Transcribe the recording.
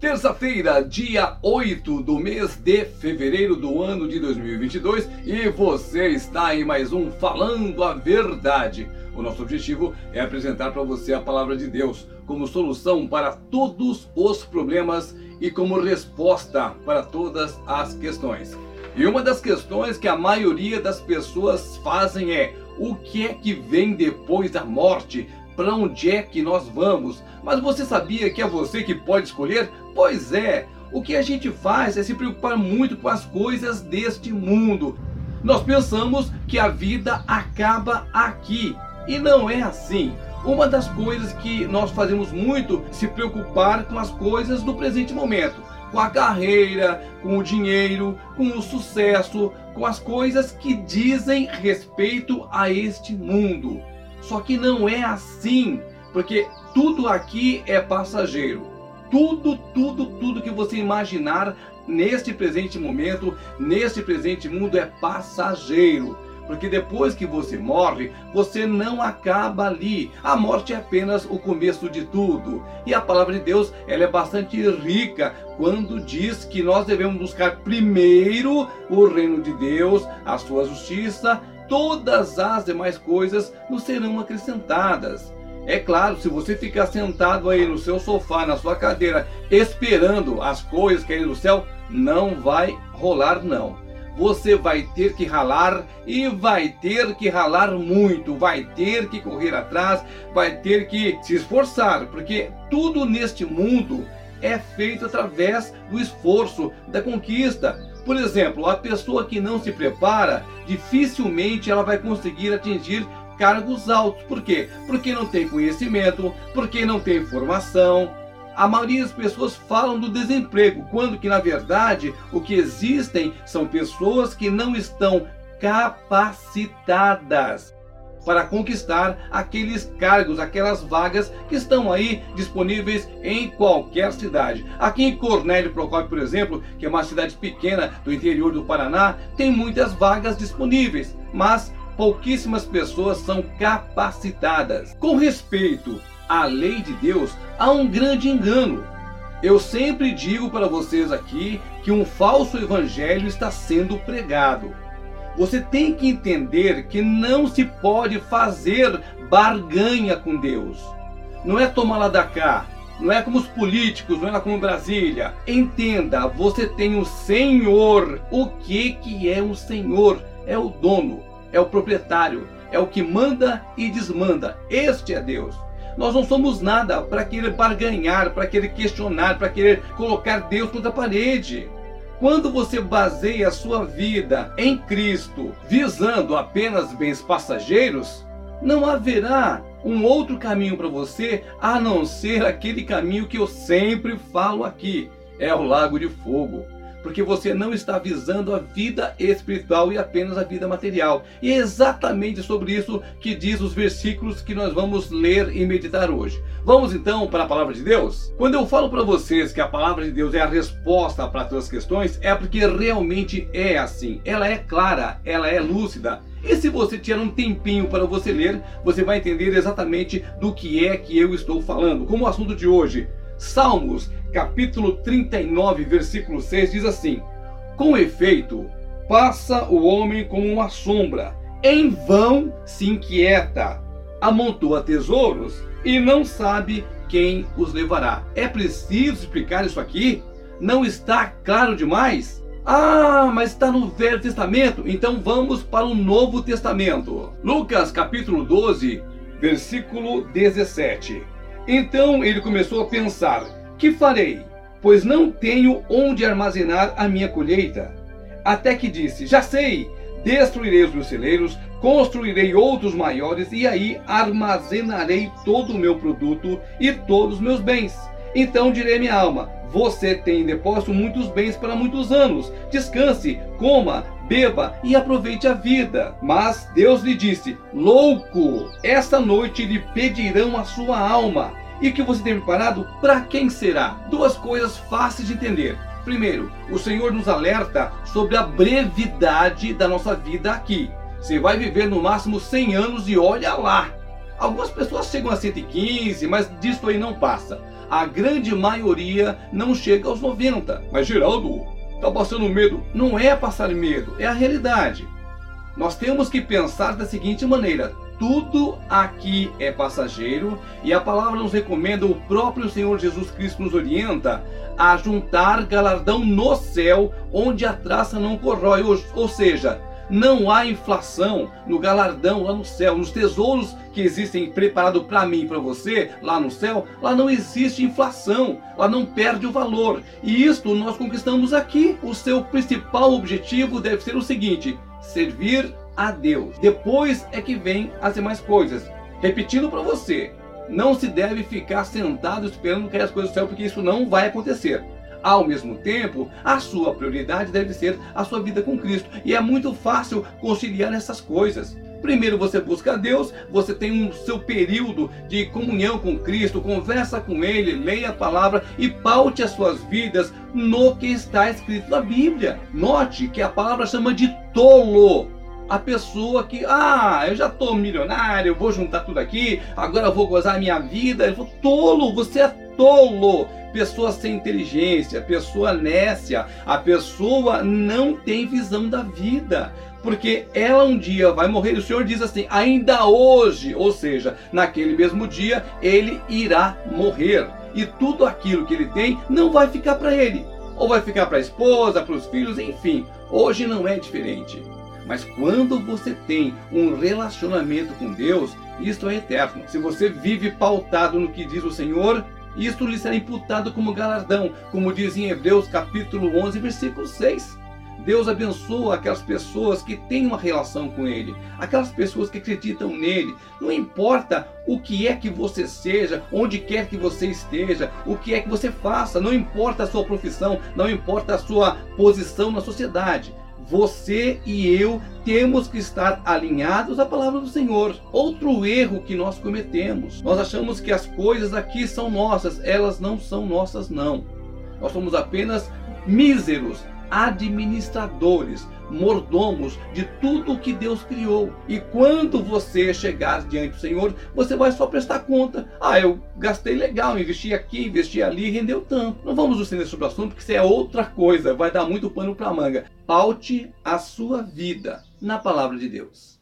Terça-feira, dia 8 do mês de fevereiro do ano de 2022 e você está em mais um Falando a Verdade. O nosso objetivo é apresentar para você a palavra de Deus como solução para todos os problemas e como resposta para todas as questões. E uma das questões que a maioria das pessoas fazem é: o que é que vem depois da morte? Para onde é que nós vamos? Mas você sabia que é você que pode escolher? Pois é, o que a gente faz é se preocupar muito com as coisas deste mundo. Nós pensamos que a vida acaba aqui e não é assim. Uma das coisas que nós fazemos muito é se preocupar com as coisas do presente momento, com a carreira, com o dinheiro, com o sucesso, com as coisas que dizem respeito a este mundo. Só que não é assim, porque tudo aqui é passageiro. Tudo, tudo, tudo que você imaginar neste presente momento, neste presente mundo é passageiro. Porque depois que você morre, você não acaba ali. A morte é apenas o começo de tudo. E a palavra de Deus, ela é bastante rica quando diz que nós devemos buscar primeiro o reino de Deus, a sua justiça, todas as demais coisas nos serão acrescentadas. É claro, se você ficar sentado aí no seu sofá, na sua cadeira, esperando as coisas caírem do céu, não vai rolar não. Você vai ter que ralar e vai ter que ralar muito, vai ter que correr atrás, vai ter que se esforçar, porque tudo neste mundo é feito através do esforço, da conquista. Por exemplo, a pessoa que não se prepara, dificilmente ela vai conseguir atingir cargos altos. Por quê? Porque não tem conhecimento, porque não tem formação. A maioria das pessoas falam do desemprego, quando que na verdade o que existem são pessoas que não estão capacitadas para conquistar aqueles cargos, aquelas vagas que estão aí disponíveis em qualquer cidade. Aqui em Cornélio Procópio, por exemplo, que é uma cidade pequena do interior do Paraná, tem muitas vagas disponíveis, mas pouquíssimas pessoas são capacitadas. Com respeito à lei de Deus, há um grande engano. Eu sempre digo para vocês aqui que um falso evangelho está sendo pregado. Você tem que entender que não se pode fazer barganha com Deus. Não é tomar lá da cá, não é como os políticos, não é como Brasília. Entenda, você tem o Senhor. O que que é o Senhor? É o dono é o proprietário, é o que manda e desmanda. Este é Deus. Nós não somos nada para querer barganhar, para querer questionar, para querer colocar Deus contra a parede. Quando você baseia a sua vida em Cristo, visando apenas bens passageiros, não haverá um outro caminho para você a não ser aquele caminho que eu sempre falo aqui: é o lago de fogo porque você não está visando a vida espiritual e apenas a vida material. E é exatamente sobre isso que diz os versículos que nós vamos ler e meditar hoje. Vamos então para a palavra de Deus? Quando eu falo para vocês que a palavra de Deus é a resposta para as suas questões, é porque realmente é assim. Ela é clara, ela é lúcida. E se você tiver um tempinho para você ler, você vai entender exatamente do que é que eu estou falando. Como o assunto de hoje, Salmos, capítulo 39, versículo 6 diz assim: Com efeito, passa o homem como uma sombra, em vão se inquieta, amontoa tesouros e não sabe quem os levará. É preciso explicar isso aqui? Não está claro demais? Ah, mas está no Velho Testamento? Então vamos para o Novo Testamento. Lucas capítulo 12, versículo 17. Então ele começou a pensar: que farei? Pois não tenho onde armazenar a minha colheita. Até que disse: Já sei, destruirei os meus celeiros, construirei outros maiores e aí armazenarei todo o meu produto e todos os meus bens. Então direi minha alma: Você tem em depósito muitos bens para muitos anos. Descanse, coma, beba e aproveite a vida. Mas Deus lhe disse: Louco, esta noite lhe pedirão a sua alma. E o que você tem preparado, para quem será? Duas coisas fáceis de entender. Primeiro, o Senhor nos alerta sobre a brevidade da nossa vida aqui. Você vai viver no máximo 100 anos e olha lá. Algumas pessoas chegam a 115, mas disso aí não passa. A grande maioria não chega aos 90. Mas Geraldo, tá passando medo? Não é passar medo, é a realidade. Nós temos que pensar da seguinte maneira: tudo aqui é passageiro e a palavra nos recomenda, o próprio Senhor Jesus Cristo nos orienta a juntar galardão no céu, onde a traça não corrói, ou, ou seja, não há inflação no galardão lá no céu, nos tesouros que existem preparados para mim e para você lá no céu, lá não existe inflação, lá não perde o valor. E isto nós conquistamos aqui. O seu principal objetivo deve ser o seguinte: servir a Deus. Depois é que vem as demais coisas. Repetindo para você, não se deve ficar sentado esperando cair as coisas do céu, porque isso não vai acontecer. Ao mesmo tempo, a sua prioridade deve ser a sua vida com Cristo. E é muito fácil conciliar essas coisas. Primeiro você busca a Deus, você tem um seu período de comunhão com Cristo, conversa com Ele, leia a palavra e paute as suas vidas no que está escrito na Bíblia. Note que a palavra chama de tolo a pessoa que, ah, eu já estou milionário, vou juntar tudo aqui, agora vou gozar a minha vida. Ele falou, tolo, você é tolo. Pessoa sem inteligência, pessoa nécia, a pessoa não tem visão da vida. Porque ela um dia vai morrer, e o Senhor diz assim, ainda hoje, ou seja, naquele mesmo dia, ele irá morrer. E tudo aquilo que ele tem não vai ficar para ele, ou vai ficar para a esposa, para os filhos, enfim. Hoje não é diferente. Mas quando você tem um relacionamento com Deus, isto é eterno. Se você vive pautado no que diz o Senhor, isto lhe será imputado como galardão, como diz em Hebreus capítulo 11, versículo 6. Deus abençoa aquelas pessoas que têm uma relação com Ele, aquelas pessoas que acreditam nele. Não importa o que é que você seja, onde quer que você esteja, o que é que você faça, não importa a sua profissão, não importa a sua posição na sociedade você e eu temos que estar alinhados à palavra do Senhor. Outro erro que nós cometemos, nós achamos que as coisas aqui são nossas, elas não são nossas não. Nós somos apenas míseros administradores, mordomos de tudo o que Deus criou. E quando você chegar diante do Senhor, você vai só prestar conta. Ah, eu gastei legal, investi aqui, investi ali, rendeu tanto. Não vamos nos sobre o assunto, porque isso é outra coisa, vai dar muito pano para manga. Paute a sua vida na palavra de Deus.